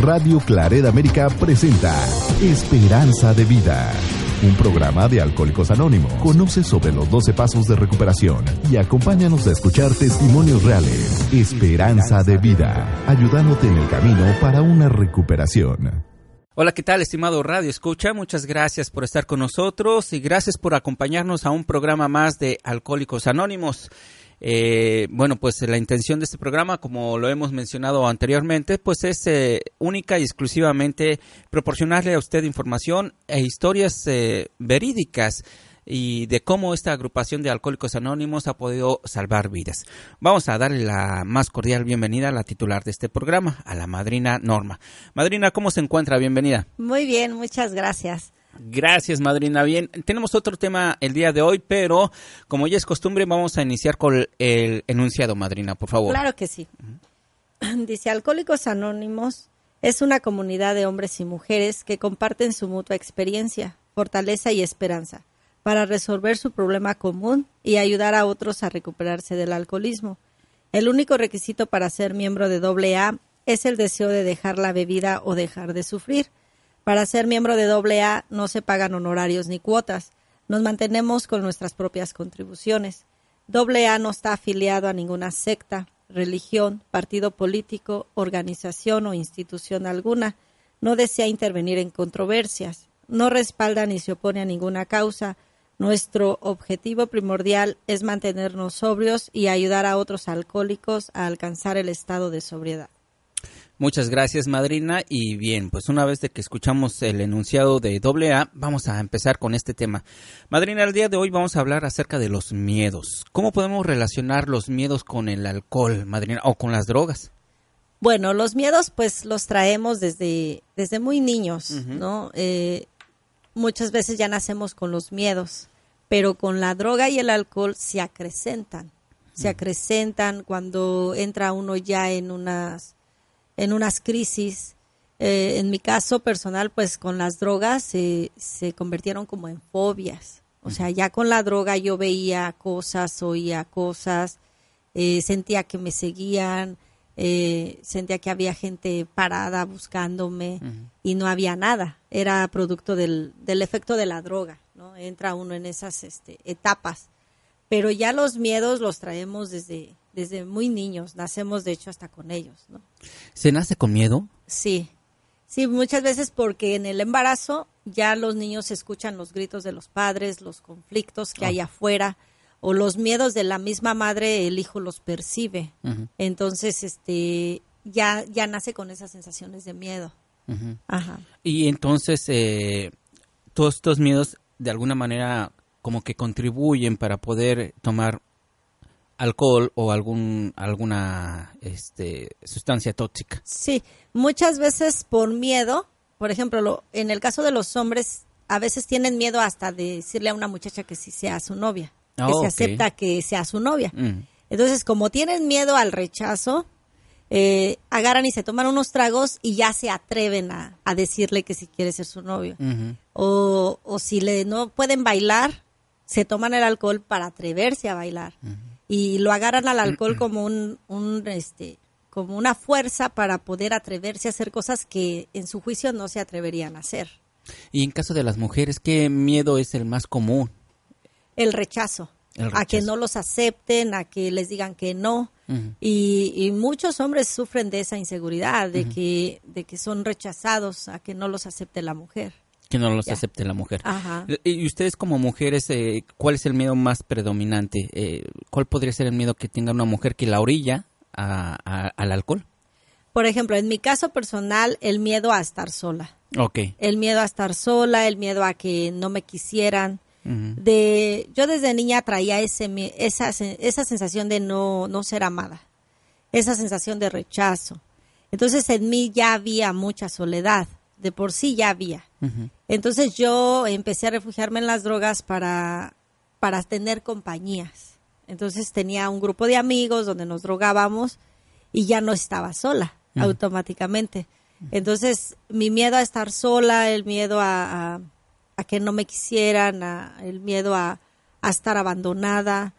Radio Claret América presenta Esperanza de Vida. Un programa de Alcohólicos Anónimos. Conoce sobre los 12 pasos de recuperación y acompáñanos a escuchar testimonios reales. Esperanza de Vida, ayudándote en el camino para una recuperación. Hola, ¿qué tal, estimado Radio Escucha? Muchas gracias por estar con nosotros y gracias por acompañarnos a un programa más de Alcohólicos Anónimos. Eh, bueno, pues la intención de este programa, como lo hemos mencionado anteriormente, pues es eh, única y exclusivamente proporcionarle a usted información e historias eh, verídicas y de cómo esta agrupación de alcohólicos anónimos ha podido salvar vidas. Vamos a darle la más cordial bienvenida a la titular de este programa, a la madrina Norma. Madrina, ¿cómo se encuentra? Bienvenida. Muy bien, muchas gracias. Gracias, madrina. Bien, tenemos otro tema el día de hoy, pero como ya es costumbre, vamos a iniciar con el enunciado, madrina, por favor. Claro que sí. Dice, Alcohólicos Anónimos es una comunidad de hombres y mujeres que comparten su mutua experiencia, fortaleza y esperanza para resolver su problema común y ayudar a otros a recuperarse del alcoholismo. El único requisito para ser miembro de AA es el deseo de dejar la bebida o dejar de sufrir. Para ser miembro de AA no se pagan honorarios ni cuotas. Nos mantenemos con nuestras propias contribuciones. AA no está afiliado a ninguna secta, religión, partido político, organización o institución alguna. No desea intervenir en controversias. No respalda ni se opone a ninguna causa. Nuestro objetivo primordial es mantenernos sobrios y ayudar a otros alcohólicos a alcanzar el estado de sobriedad. Muchas gracias, madrina. Y bien, pues una vez de que escuchamos el enunciado de AA, vamos a empezar con este tema. Madrina, el día de hoy vamos a hablar acerca de los miedos. ¿Cómo podemos relacionar los miedos con el alcohol, madrina, o con las drogas? Bueno, los miedos pues los traemos desde, desde muy niños, ¿no? Eh, muchas veces ya nacemos con los miedos, pero con la droga y el alcohol se acrecentan. Se acrecentan cuando entra uno ya en unas en unas crisis. Eh, en mi caso personal, pues con las drogas se convirtieron como en fobias. O sea, ya con la droga yo veía cosas, oía cosas, eh, sentía que me seguían, eh, sentía que había gente parada buscándome y no había nada. Era producto del, del, efecto de la droga, ¿no? Entra uno en esas este, etapas. Pero ya los miedos los traemos desde, desde muy niños, nacemos de hecho hasta con ellos, ¿no? ¿Se nace con miedo? Sí, sí, muchas veces porque en el embarazo ya los niños escuchan los gritos de los padres, los conflictos que hay ah. afuera o los miedos de la misma madre, el hijo los percibe. Entonces, este, ya, ya nace con esas sensaciones de miedo. Ajá. Y entonces, eh, todos estos miedos de alguna manera como que contribuyen para poder tomar alcohol o algún alguna este, sustancia tóxica. Sí, muchas veces por miedo, por ejemplo, en el caso de los hombres, a veces tienen miedo hasta de decirle a una muchacha que sí sea su novia, que se acepta que sea su novia. Mm. Entonces, como tienen miedo al rechazo, eh, agarran y se toman unos tragos y ya se atreven a, decirle que si quiere ser su novio. o, o, si le no pueden bailar, se toman el alcohol para atreverse a bailar y lo agarran al alcohol como un, un este como una fuerza para poder atreverse a hacer cosas que en su juicio no se atreverían a hacer. Y en caso de las mujeres, ¿qué miedo es el más común? El rechazo, a que no los acepten, a que les digan que no. y, muchos hombres sufren de esa inseguridad, de, que, de que son rechazados, a que no los acepte la mujer que no los acepte la mujer. Y ustedes como mujeres, eh, ¿cuál es el miedo más predominante? Eh, ¿Cuál podría ser el miedo que tenga una mujer que la orilla al alcohol? Por ejemplo, en mi caso personal, el miedo a estar sola. Ok. El miedo a estar sola, el miedo a que no me quisieran. de, yo desde niña traía ese, esa, esa sensación de no, no ser amada, esa sensación de rechazo. Entonces en mí ya había mucha soledad, de por sí ya había. Entonces yo empecé a refugiarme en las drogas para, para tener compañías. Entonces tenía un grupo de amigos donde nos drogábamos y ya no estaba sola automáticamente. Entonces mi miedo a estar sola, el miedo a, a, que no me quisieran, el miedo a, a, estar abandonada,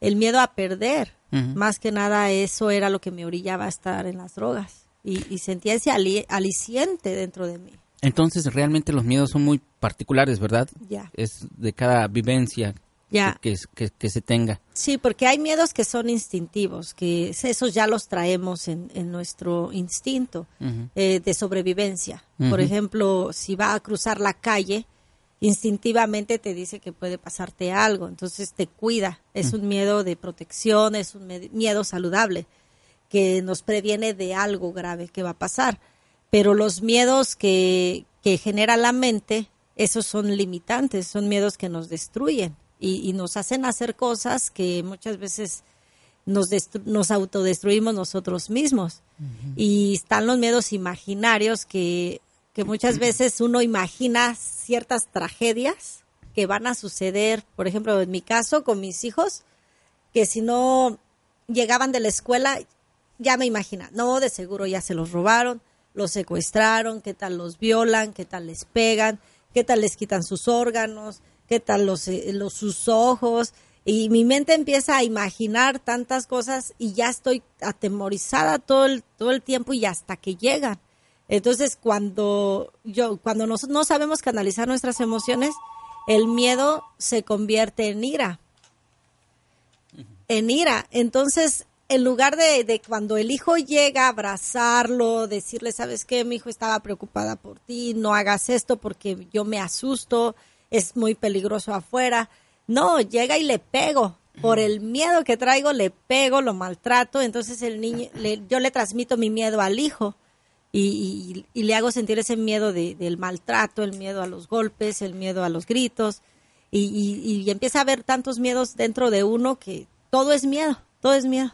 el miedo a perder, más que nada eso era lo que me orillaba a estar en las drogas. Y, sentía ese aliciente dentro de mí. Entonces realmente los miedos son muy particulares, ¿verdad? Ya. Es de cada vivencia ya. Que, que, se tenga. Sí, porque hay miedos que son instintivos, que esos ya los traemos en, nuestro instinto eh, de sobrevivencia. Por ejemplo, si va a cruzar la calle, instintivamente te dice que puede pasarte algo, entonces te cuida. Es un miedo de protección, es un miedo saludable que nos previene de algo grave que va a pasar. Pero los miedos que, que genera la mente, esos son limitantes, son miedos que nos destruyen y, nos hacen hacer cosas que muchas veces nos, nos autodestruimos nosotros mismos. Y están los miedos imaginarios que, que muchas veces uno imagina ciertas tragedias que van a suceder, por ejemplo, en mi caso con mis hijos, que si no llegaban de la escuela, ya me imagina, no, de seguro ya se los robaron, los secuestraron, qué tal los violan, qué tal les pegan, qué tal les quitan sus órganos, qué tal los, eh, los sus ojos y mi mente empieza a imaginar tantas cosas y ya estoy atemorizada todo el, todo el tiempo y hasta que llegan. Entonces, cuando yo cuando nos, no sabemos canalizar nuestras emociones, el miedo se convierte en ira. En ira. Entonces, en lugar de, de, cuando el hijo llega a abrazarlo, decirle, ¿sabes qué? Mi hijo estaba preocupada por ti, no hagas esto porque yo me asusto, es muy peligroso afuera. No, llega y le pego. Por el miedo que traigo, le pego, lo maltrato. Entonces el niño, yo le transmito mi miedo al hijo y, le hago sentir ese miedo del maltrato, el miedo a los golpes, el miedo a los gritos. Y, empieza a haber tantos miedos dentro de uno que todo es miedo, todo es miedo.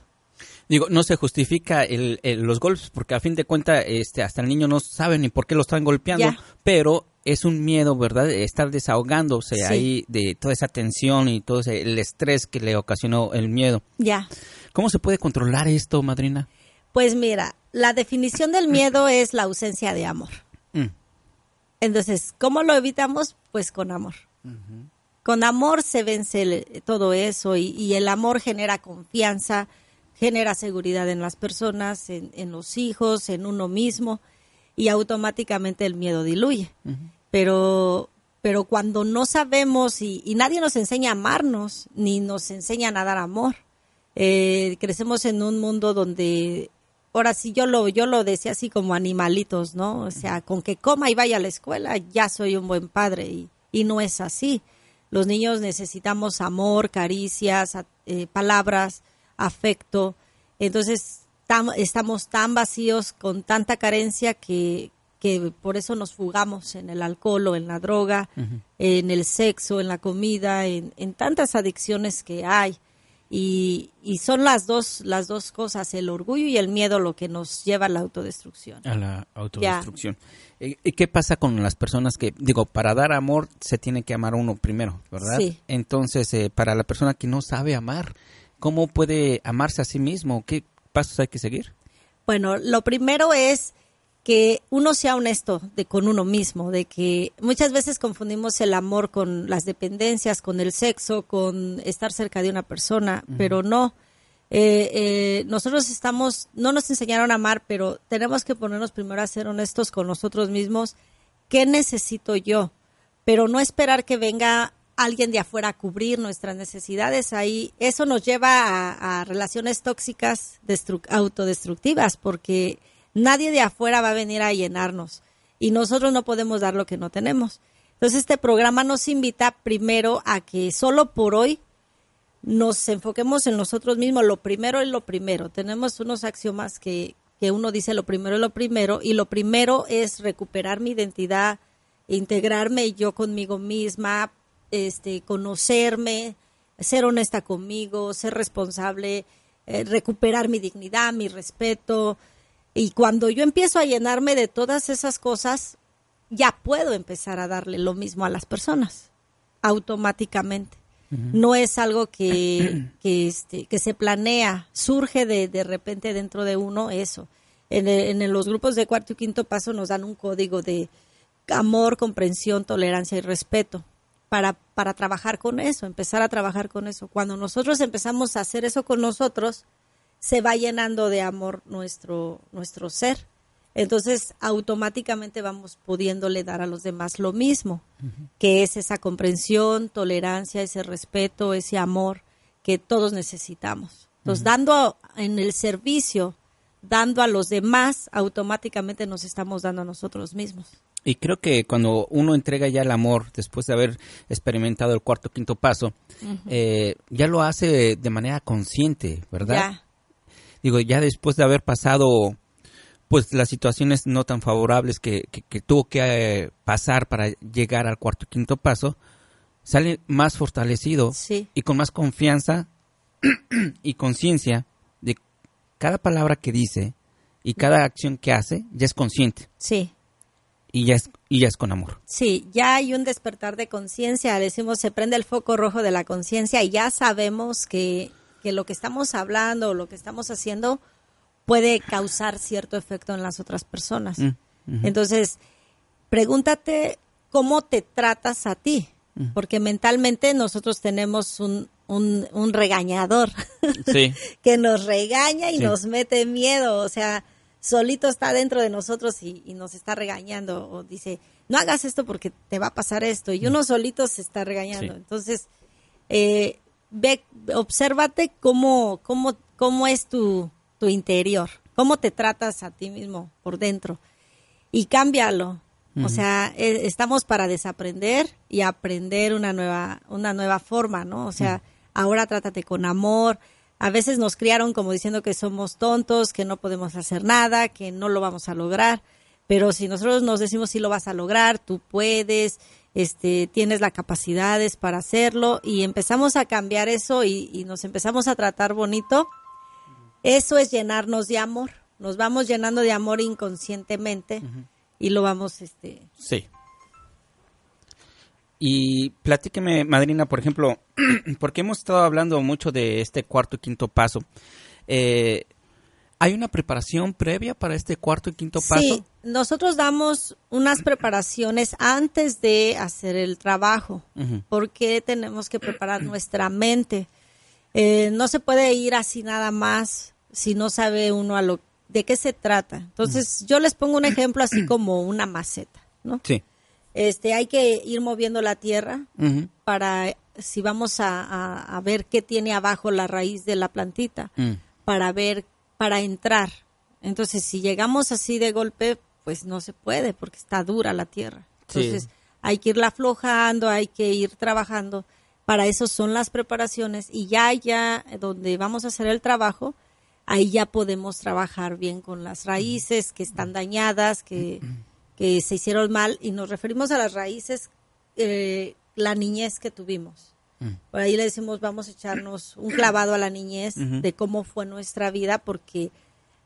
Digo, no se justifica los golpes porque a fin de cuentas este, hasta el niño no sabe ni por qué lo están golpeando, pero es un miedo, ¿verdad? Estar desahogándose ahí de toda esa tensión y todo ese, el estrés que le ocasionó el miedo. Ya. ¿Cómo se puede controlar esto, madrina? Pues mira, la definición del miedo es la ausencia de amor. Mm. Entonces, ¿cómo lo evitamos? Pues con amor. Con amor se vence todo eso y, el amor genera confianza, genera seguridad en las personas, en los hijos, en uno mismo y automáticamente el miedo diluye. Pero pero cuando no sabemos y, nadie nos enseña a amarnos ni nos enseña a dar amor, eh, crecemos en un mundo donde ahora sí yo lo yo lo decía así como animalitos, ¿no? O sea, con que coma y vaya a la escuela ya soy un buen padre y, y no es así. Los niños necesitamos amor, caricias, eh, palabras, afecto. Entonces estamos tan vacíos, con tanta carencia que, que por eso nos fugamos en el alcohol o en la droga, en el sexo, en la comida, en, tantas adicciones que hay. Y, y, son las dos, las dos cosas, el orgullo y el miedo, lo que nos lleva a la autodestrucción. A la autodestrucción. ¿Y qué pasa con las personas que, digo, para dar amor se tiene que amar uno primero, ¿verdad? Sí. Entonces, eh, para la persona que no sabe amar, ¿cómo puede amarse a sí mismo? ¿Qué, pasos hay que seguir? Bueno, lo primero es que uno sea honesto de con uno mismo, de que muchas veces confundimos el amor con las dependencias, con el sexo, con estar cerca de una persona, pero no. Eh, eh, nosotros estamos, no nos enseñaron a amar, pero tenemos que ponernos primero a ser honestos con nosotros mismos. ¿Qué necesito yo? Pero no esperar que venga alguien de afuera a cubrir nuestras necesidades, ahí eso nos lleva a, relaciones tóxicas autodestructivas, porque nadie de afuera va a venir a llenarnos y nosotros no podemos dar lo que no tenemos. Entonces este programa nos invita primero a que solo por hoy nos enfoquemos en nosotros mismos. Lo primero es lo primero. Tenemos unos axiomas que, que uno dice lo primero es lo primero y lo primero es recuperar mi identidad, integrarme yo conmigo misma, este, conocerme, ser honesta conmigo, ser responsable, eh, recuperar mi dignidad, mi respeto. Y cuando yo empiezo a llenarme de todas esas cosas, ya puedo empezar a darle lo mismo a las personas, automáticamente. No es algo que, que, este, que se planea, surge de, de repente dentro de uno eso. En, en los grupos de cuarto y quinto paso nos dan un código de amor, comprensión, tolerancia y respeto para, para trabajar con eso, empezar a trabajar con eso. Cuando nosotros empezamos a hacer eso con nosotros, se va llenando de amor nuestro, nuestro ser entonces automáticamente vamos pudiéndole dar a los demás lo mismo, que es esa comprensión, tolerancia, ese respeto, ese amor que todos necesitamos. Entonces, dando en el servicio, dando a los demás, automáticamente nos estamos dando a nosotros mismos. Y creo que cuando uno entrega ya el amor, después de haber experimentado el cuarto quinto paso, eh, ya lo hace de manera consciente, ¿verdad? Ya. Digo, ya después de haber pasado pues las situaciones no tan favorables que, que, tuvo que eh, pasar para llegar al cuarto quinto paso, sale más fortalecido y con más confianza y conciencia de cada palabra que dice y cada acción que hace, ya es consciente. Sí y ya es, y ya es con amor. Sí, ya hay un despertar de conciencia, decimos, se prende el foco rojo de la conciencia y ya sabemos que, que, lo que estamos hablando o lo que estamos haciendo puede causar cierto efecto en las otras personas. Mm, Entonces, pregúntate cómo te tratas a ti, mm. porque mentalmente nosotros tenemos un, un, regañador que nos regaña y nos mete miedo, o sea, solito está dentro de nosotros y, nos está regañando o dice, no hagas esto porque te va a pasar esto y uno solito se está regañando. Entonces, eh, ve, obsérvate cómo, cómo, cómo es tu, tu interior, cómo te tratas a ti mismo por dentro y cámbialo. O sea, e, estamos para desaprender y aprender una nueva, una nueva forma, ¿no? O sea, ahora trátate con amor, a veces nos criaron como diciendo que somos tontos, que no podemos hacer nada, que no lo vamos a lograr. Pero si nosotros nos decimos si lo vas a lograr, tú puedes, este, tienes las capacidades para hacerlo y empezamos a cambiar eso y, nos empezamos a tratar bonito, eso es llenarnos de amor. Nos vamos llenando de amor inconscientemente y lo vamos, este. Sí. Y platíqueme, madrina, por ejemplo, porque hemos estado hablando mucho de este cuarto y quinto paso. Eh, ¿Hay una preparación previa para este cuarto y quinto paso? Sí, nosotros damos unas preparaciones antes de hacer el trabajo, porque tenemos que preparar nuestra mente. Eh, no se puede ir así nada más si no sabe uno a lo de qué se trata. Entonces, yo les pongo un ejemplo así como una maceta, ¿no? Sí. Este, hay que ir moviendo la tierra para si vamos a, ver qué tiene abajo la raíz de la plantita, mm. para ver, para entrar. Entonces, si llegamos así de golpe, pues no se puede porque está dura la tierra. Entonces, hay que irla aflojando, hay que ir trabajando. Para eso son las preparaciones y ya, ya, donde vamos a hacer el trabajo, ahí ya podemos trabajar bien con las raíces que están dañadas, que que se hicieron mal y nos referimos a las raíces, eh, la niñez que tuvimos. Mm. Por ahí le decimos, vamos a echarnos un clavado a la niñez de cómo fue nuestra vida, porque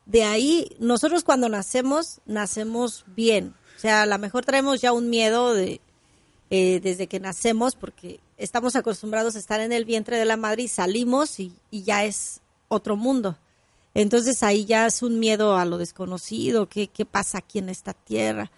de ahí, nosotros cuando nacemos, nacemos bien. O sea, a lo mejor traemos ya un miedo de, eh, desde que nacemos, porque estamos acostumbrados a estar en el vientre de la madre y salimos y, y ya es otro mundo. Entonces ahí ya es un miedo a lo desconocido, qué, qué pasa aquí en esta tierra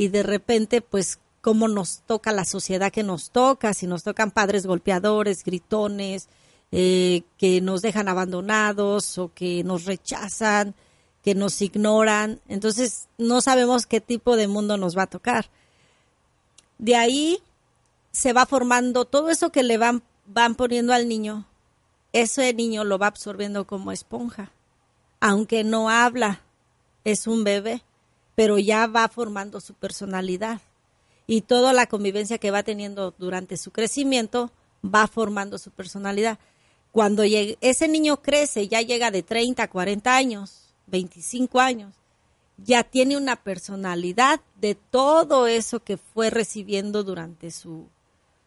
y de repente pues cómo nos toca la sociedad que nos toca, si nos tocan padres golpeadores, gritones, eh, que nos dejan abandonados o que nos rechazan, que nos ignoran. Entonces no sabemos qué tipo de mundo nos va a tocar. De ahí se va formando todo eso que le van, van poniendo al niño. Ese niño lo va absorbiendo como esponja. Aunque no habla, es un bebé pero ya va formando su personalidad y toda la convivencia que va teniendo durante su crecimiento va formando su personalidad. Cuando ese niño crece, ya llega de 30 a 40 años, 25 años, ya tiene una personalidad de todo eso que fue recibiendo durante su,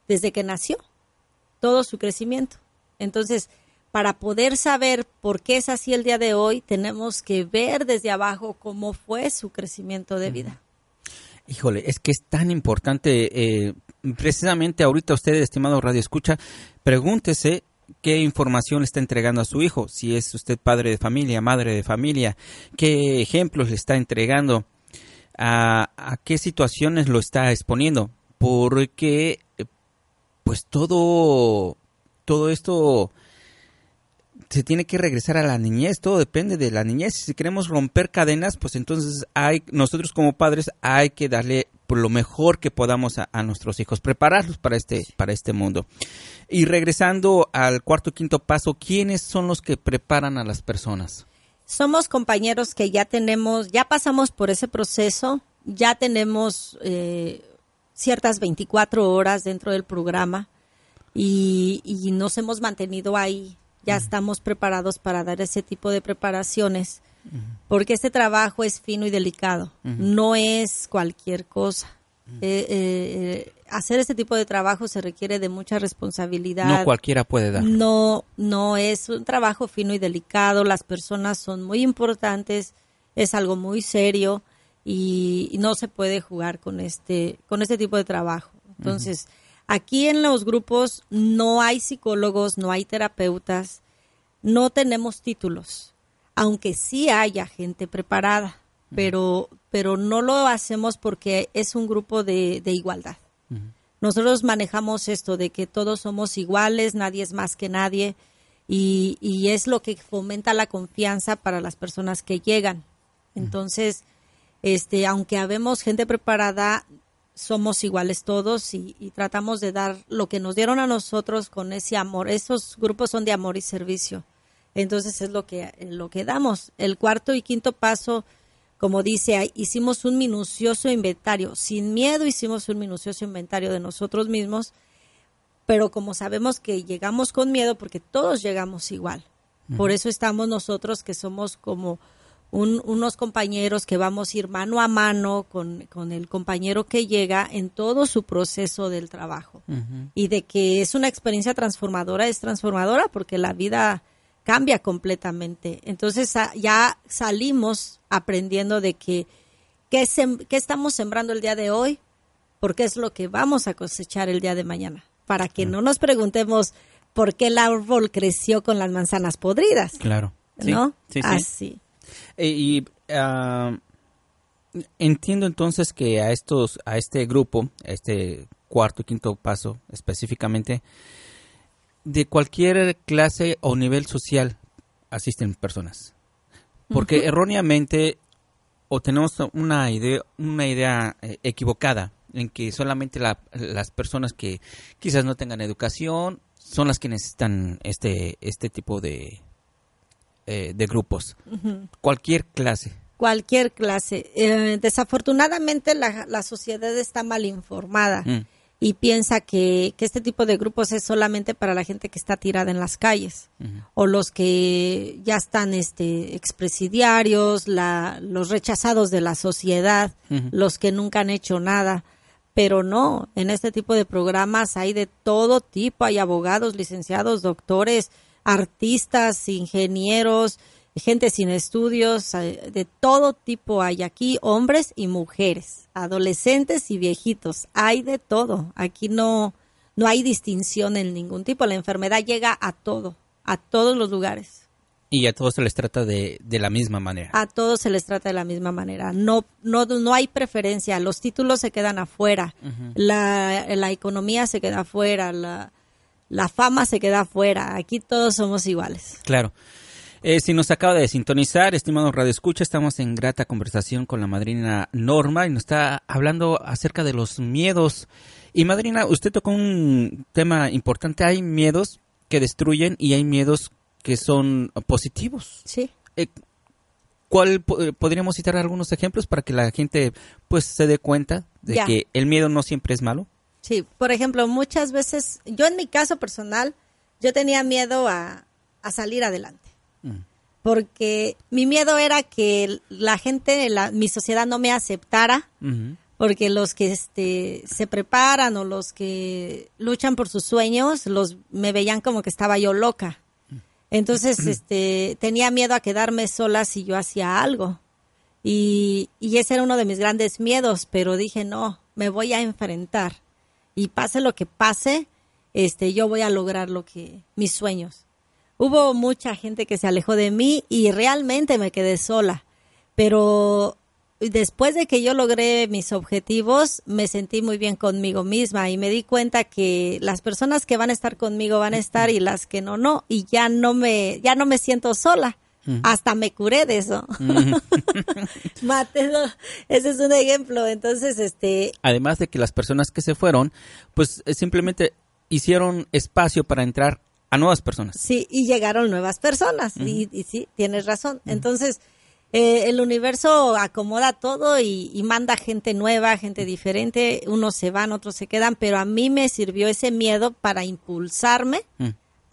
desde que nació, todo su crecimiento. Entonces, para poder saber por qué es así el día de hoy, tenemos que ver desde abajo cómo fue su crecimiento de vida. Híjole, es que es tan importante, eh, precisamente ahorita usted, estimado Radio Escucha, pregúntese qué información le está entregando a su hijo, si es usted padre de familia, madre de familia, qué ejemplos le está entregando, a, a qué situaciones lo está exponiendo, porque pues todo, todo esto se tiene que regresar a la niñez, todo depende de la niñez. Si queremos romper cadenas, pues entonces hay, nosotros como padres hay que darle por lo mejor que podamos a, nuestros hijos, prepararlos para este, para este mundo. Y regresando al cuarto y quinto paso, ¿quiénes son los que preparan a las personas? Somos compañeros que ya tenemos, ya pasamos por ese proceso, ya tenemos eh, ciertas 24 horas dentro del programa y, nos hemos mantenido ahí. Ya estamos preparados para dar ese tipo de preparaciones porque este trabajo es fino y delicado, no es cualquier cosa. Eh, eh, hacer este tipo de trabajo se requiere de mucha responsabilidad. No cualquiera puede dar. No, no es un trabajo fino y delicado. Las personas son muy importantes, es algo muy serio y, no se puede jugar con este, con este tipo de trabajo. Entonces, aquí en los grupos no hay psicólogos, no hay terapeutas, no tenemos títulos, aunque sí haya gente preparada, pero, pero no lo hacemos porque es un grupo de, igualdad. Nosotros manejamos esto de que todos somos iguales, nadie es más que nadie, y, y es lo que fomenta la confianza para las personas que llegan. Entonces, este, aunque habemos gente preparada, somos iguales todos y, tratamos de dar lo que nos dieron a nosotros con ese amor. Esos grupos son de amor y servicio. Entonces es lo que, lo que damos. El cuarto y quinto paso, como dice, hicimos un minucioso inventario. Sin miedo hicimos un minucioso inventario de nosotros mismos, pero como sabemos que llegamos con miedo, porque todos llegamos igual. Por eso estamos nosotros que somos como unos compañeros que vamos a ir mano a mano con, el compañero que llega en todo su proceso del trabajo. Y de que es una experiencia transformadora, es transformadora porque la vida cambia completamente. Entonces ya salimos aprendiendo de que qué, qué estamos sembrando el día de hoy, porque es lo que vamos a cosechar el día de mañana. Para que no nos preguntemos por qué el árbol creció con las manzanas podridas. Claro. ¿No? Así. Eh, y ah, entiendo entonces que a estos, a este grupo, a este cuarto y quinto paso específicamente, de cualquier clase o nivel social asisten personas. Porque erróneamente o tenemos una idea, una idea eh, equivocada en que solamente las personas que quizás no tengan educación son las que necesitan este, este tipo de, eh, de grupos, cualquier clase. Cualquier clase. Eh, desafortunadamente la, sociedad está mal informada mm. y piensa que, este tipo de grupos es solamente para la gente que está tirada en las calles o los que ya están este, expresidiarios, la, los rechazados de la sociedad, los que nunca han hecho nada pero no, en este tipo de programas hay de todo tipo, hay abogados, licenciados, doctores, artistas, ingenieros, gente sin estudios, eh, de todo tipo hay aquí, hombres y mujeres, adolescentes y viejitos, hay de todo. Aquí no, no hay distinción en ningún tipo, la enfermedad llega a todo, a todos los lugares. Y a todos se les trata de, de, la misma manera. A todos se les trata de la misma manera. No, no, no hay preferencia. Los títulos se quedan afuera. la, la, economía se queda afuera. La, la fama se queda afuera. Aquí todos somos iguales. Claro. Eh, si nos acaba de sintonizar, estimado Radio Escucha, estamos en grata conversación con la madrina Norma y nos está hablando acerca de los miedos. Y madrina, usted tocó un tema importante. Hay miedos que destruyen y hay miedos que son positivos. Sí. Eh, ¿Cuál eh, podríamos citar algunos ejemplos para que la gente pues se dé cuenta de que el miedo no siempre es malo? Sí, por ejemplo, muchas veces, yo en mi caso personal, yo tenía miedo a, salir adelante. Mm. Porque mi miedo era que la gente, la, mi sociedad no me aceptara, porque los que este, se preparan o los que luchan por sus sueños, los me veían como que estaba yo loca. Entonces, este, tenía miedo a quedarme sola si yo hacía algo. Y, y ese era uno de mis grandes miedos, pero dije, no, me voy a enfrentar y pase lo que pase, este, yo voy a lograr lo que, mis sueños. Hubo mucha gente que se alejó de mí y realmente me quedé sola, pero después de que yo logré mis objetivos, me sentí muy bien conmigo misma y me di cuenta que las personas que van a estar conmigo van a estar y las que no, no. Y ya no me, ya no me siento sola. Hasta me curé de eso. Mateo, ese es un ejemplo. Entonces, este. Además de que las personas que se fueron, pues eh, simplemente hicieron espacio para entrar a nuevas personas. Sí, y llegaron nuevas personas. y, y, sí, tienes razón. Entonces, eh, el universo acomoda todo y, manda gente nueva, gente diferente. Unos se van, otros se quedan, pero a mí me sirvió ese miedo para impulsarme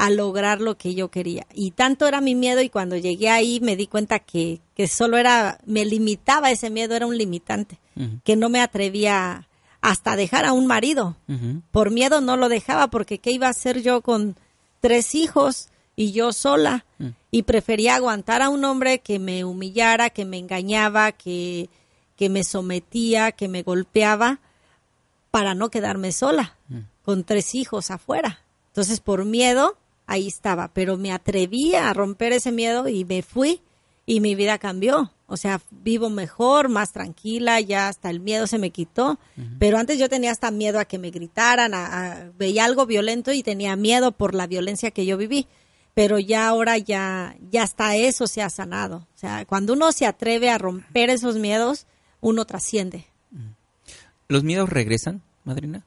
a lograr lo que yo quería. Y tanto era mi miedo y cuando llegué ahí me di cuenta que, que solo era, me limitaba ese miedo, era un limitante, que no me atrevía hasta dejar a un marido. Por miedo no lo dejaba porque ¿qué iba a hacer yo con tres hijos y yo sola? Y prefería aguantar a un hombre que me humillara, que me engañaba, que, que me sometía, que me golpeaba, para no quedarme sola, con tres hijos afuera. Entonces, por miedo, ahí estaba, pero me atreví a romper ese miedo y me fui y mi vida cambió. O sea, vivo mejor, más tranquila, ya hasta el miedo se me quitó. Pero antes yo tenía hasta miedo a que me gritaran, a, veía algo violento y tenía miedo por la violencia que yo viví. Pero ya ahora ya, ya hasta eso se ha sanado. O sea, cuando uno se atreve a romper esos miedos, uno trasciende. ¿Los miedos regresan, madrina?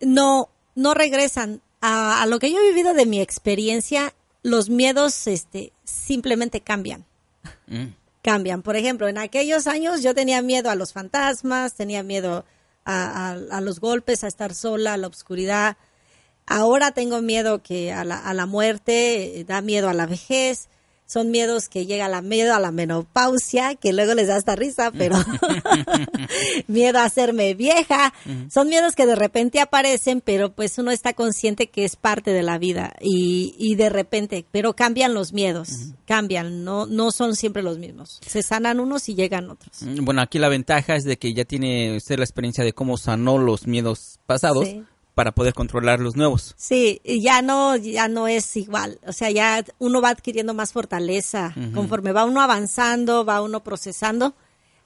No, no regresan a, lo que yo he vivido de mi experiencia, los miedos este, simplemente cambian. Mm. Cambian. Por ejemplo, en aquellos años yo tenía miedo a los fantasmas, tenía miedo a, los golpes, a estar sola, a la oscuridad. Ahora tengo miedo que a la, a la muerte, eh, da miedo a la vejez, son miedos que llega la miedo a la menopausia, que luego les da hasta risa, pero miedo a hacerme vieja, son miedos que de repente aparecen, pero pues uno está consciente que es parte de la vida y, y de repente, pero cambian los miedos, cambian, no, no son siempre los mismos, se sanan unos y llegan otros. Mm, bueno, aquí la ventaja es de que ya tiene usted la experiencia de cómo sanó los miedos pasados para poder controlar los nuevos. Sí, ya no, ya no es igual. O sea, ya uno va adquiriendo más fortaleza. Conforme va uno avanzando, va uno procesando,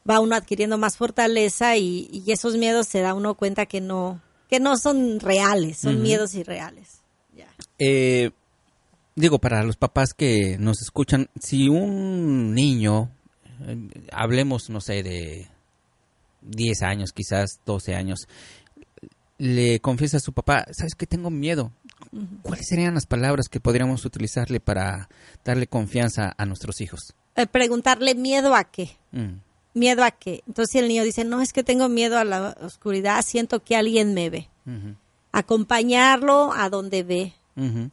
va uno adquiriendo más fortaleza y, esos miedos se da uno cuenta que no, que no son reales, son miedos irreales. Eh, digo, para los papás que nos escuchan, si un niño, eh, hablemos, no sé, de 10 años, quizás 12 años, le confiesa a su papá, ¿sabes que tengo miedo? ¿Cuáles serían las palabras que podríamos utilizarle para darle confianza a nuestros hijos? Eh, preguntarle miedo a qué. Mm. Miedo a qué. Entonces el niño dice, no, es que tengo miedo a la oscuridad, siento que alguien me ve. Acompañarlo a donde ve,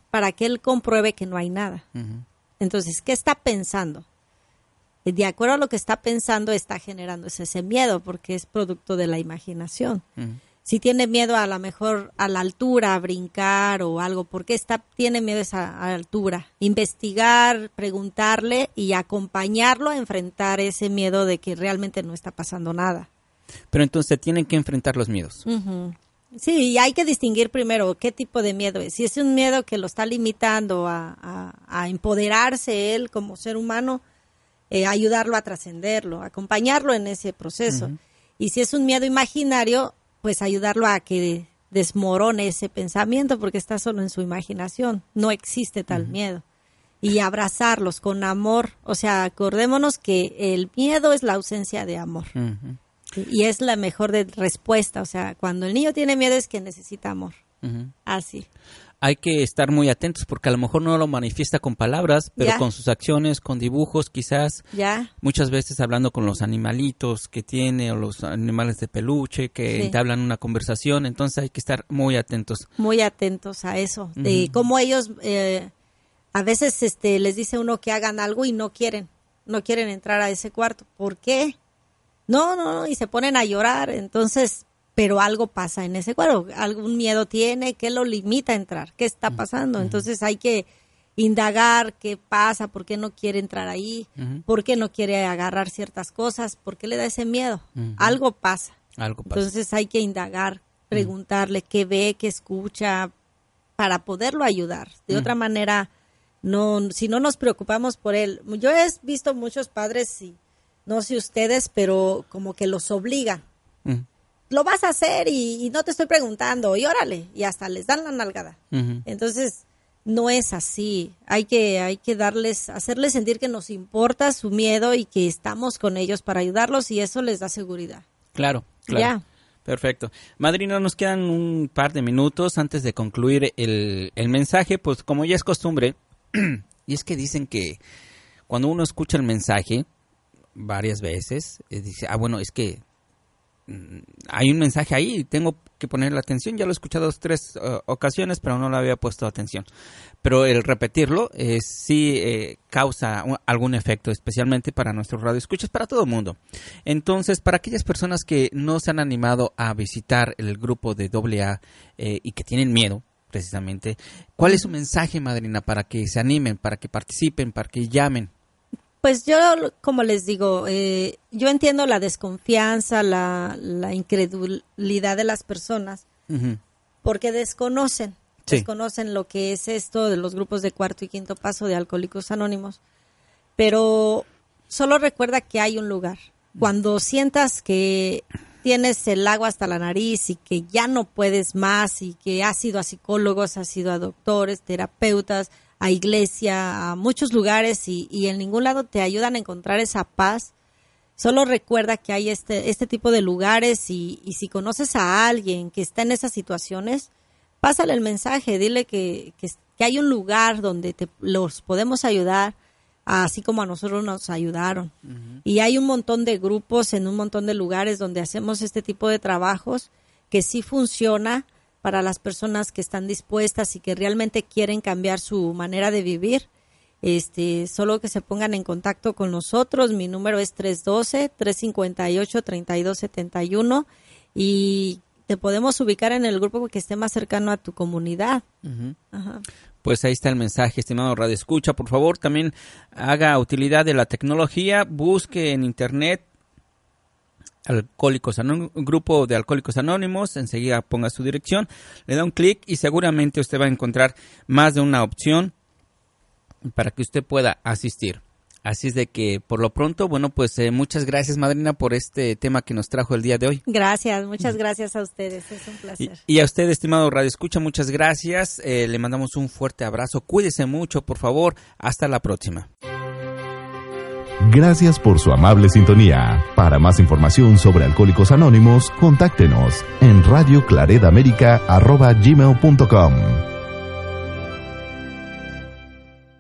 para que él compruebe que no hay nada. Entonces, ¿qué está pensando? De acuerdo a lo que está pensando, está generando ese miedo, porque es producto de la imaginación si tiene miedo a lo mejor a la altura, a brincar o algo, ¿por qué está, tiene miedo a esa altura? Investigar, preguntarle y acompañarlo a enfrentar ese miedo de que realmente no está pasando nada. Pero entonces tienen que enfrentar los miedos. Sí, y hay que distinguir primero qué tipo de miedo es. Si es un miedo que lo está limitando a, a, empoderarse él como ser humano, eh, ayudarlo a trascenderlo, acompañarlo en ese proceso. Y si es un miedo imaginario, pues ayudarlo a que desmorone ese pensamiento porque está solo en su imaginación, no existe tal miedo. Y abrazarlos con amor, o sea, acordémonos que el miedo es la ausencia de amor. Y es la mejor de respuesta, o sea, cuando el niño tiene miedo es que necesita amor. Así hay que estar muy atentos porque a lo mejor no lo manifiesta con palabras, pero con sus acciones, con dibujos, quizás. Ya. Muchas veces hablando con los animalitos que tiene o los animales de peluche que te hablan una conversación, entonces hay que estar muy atentos. Muy atentos a eso, de cómo ellos eh, a veces este les dice uno que hagan algo y no quieren, no quieren entrar a ese cuarto. ¿Por qué? No, no, no, y se ponen a llorar, entonces pero algo pasa en ese cuerpo, algún miedo tiene que lo limita a entrar, qué está pasando, entonces hay que indagar qué pasa, por qué no quiere entrar ahí, por qué no quiere agarrar ciertas cosas, por qué le da ese miedo, algo pasa. Algo pasa. Entonces hay que indagar, preguntarle qué ve, qué escucha, para poderlo ayudar. De otra manera, no, si no nos preocupamos por él, yo he visto muchos padres y no sé ustedes, pero como que los obligan. Lo vas a hacer y, y no te estoy preguntando, y órale, y hasta les dan la nalgada. Entonces, no es así. Hay que, hay que darles, hacerles sentir que nos importa su miedo y que estamos con ellos para ayudarlos y eso les da seguridad. Claro, claro. Ya. Perfecto. Madrina, nos quedan un par de minutos antes de concluir el, el mensaje, pues como ya es costumbre, y es que dicen que cuando uno escucha el mensaje varias veces, eh, dice, ah, bueno, es que hay un mensaje ahí tengo que ponerle atención. Ya lo he escuchado dos, tres eh, ocasiones, pero no le había puesto atención. Pero el repetirlo eh, sí eh, causa algún efecto, especialmente para nuestros radioescuchas, para todo el mundo. Entonces, para aquellas personas que no se han animado a visitar el grupo de AA eh, y que tienen miedo, precisamente, ¿cuál es su mensaje, madrina, para que se animen, para que participen, para que llamen? Pues yo, como les digo, eh, yo entiendo la desconfianza, la, la incredulidad de las personas, porque desconocen, Sí. desconocen lo que es esto de los grupos de cuarto y quinto paso de Alcohólicos Anónimos. Pero solo recuerda que hay un lugar. Cuando sientas que tienes el agua hasta la nariz y que ya no puedes más y que has ido a psicólogos, has ido a doctores, terapeutas, a iglesia, a muchos lugares y, y en ningún lado te ayudan a encontrar esa paz, Solo recuerda que hay este, este tipo de lugares y, y si conoces a alguien que está en esas situaciones, pásale el mensaje, dile que, que, que hay un lugar donde te, los podemos ayudar, así como a nosotros nos ayudaron. Y hay un montón de grupos en un montón de lugares donde hacemos este tipo de trabajos que sí funciona para las personas que están dispuestas y que realmente quieren cambiar su manera de vivir. Este, solo que se pongan en contacto con nosotros. Mi número es 312-358-3271 y te podemos ubicar en el grupo que esté más cercano a tu comunidad. Ajá. Pues ahí está el mensaje, estimado Radio Escucha. Por favor, también haga utilidad de la tecnología, busque en internet Alcohólicos Anó- grupo de Alcohólicos Anónimos, enseguida ponga su dirección, le da un clic y seguramente usted va a encontrar más de una opción para que usted pueda asistir. Así es de que por lo pronto, bueno, pues eh, muchas gracias, madrina, por este tema que nos trajo el día de hoy. Gracias, muchas gracias a ustedes, es un Y, placer. y a usted, estimado Radio Escucha, muchas gracias. Eh, le mandamos un fuerte abrazo. Cuídese mucho, por favor. Hasta la próxima. Gracias por su amable sintonía. Para más información sobre Alcohólicos Anónimos, contáctenos en radioclaredamerica.gmail.com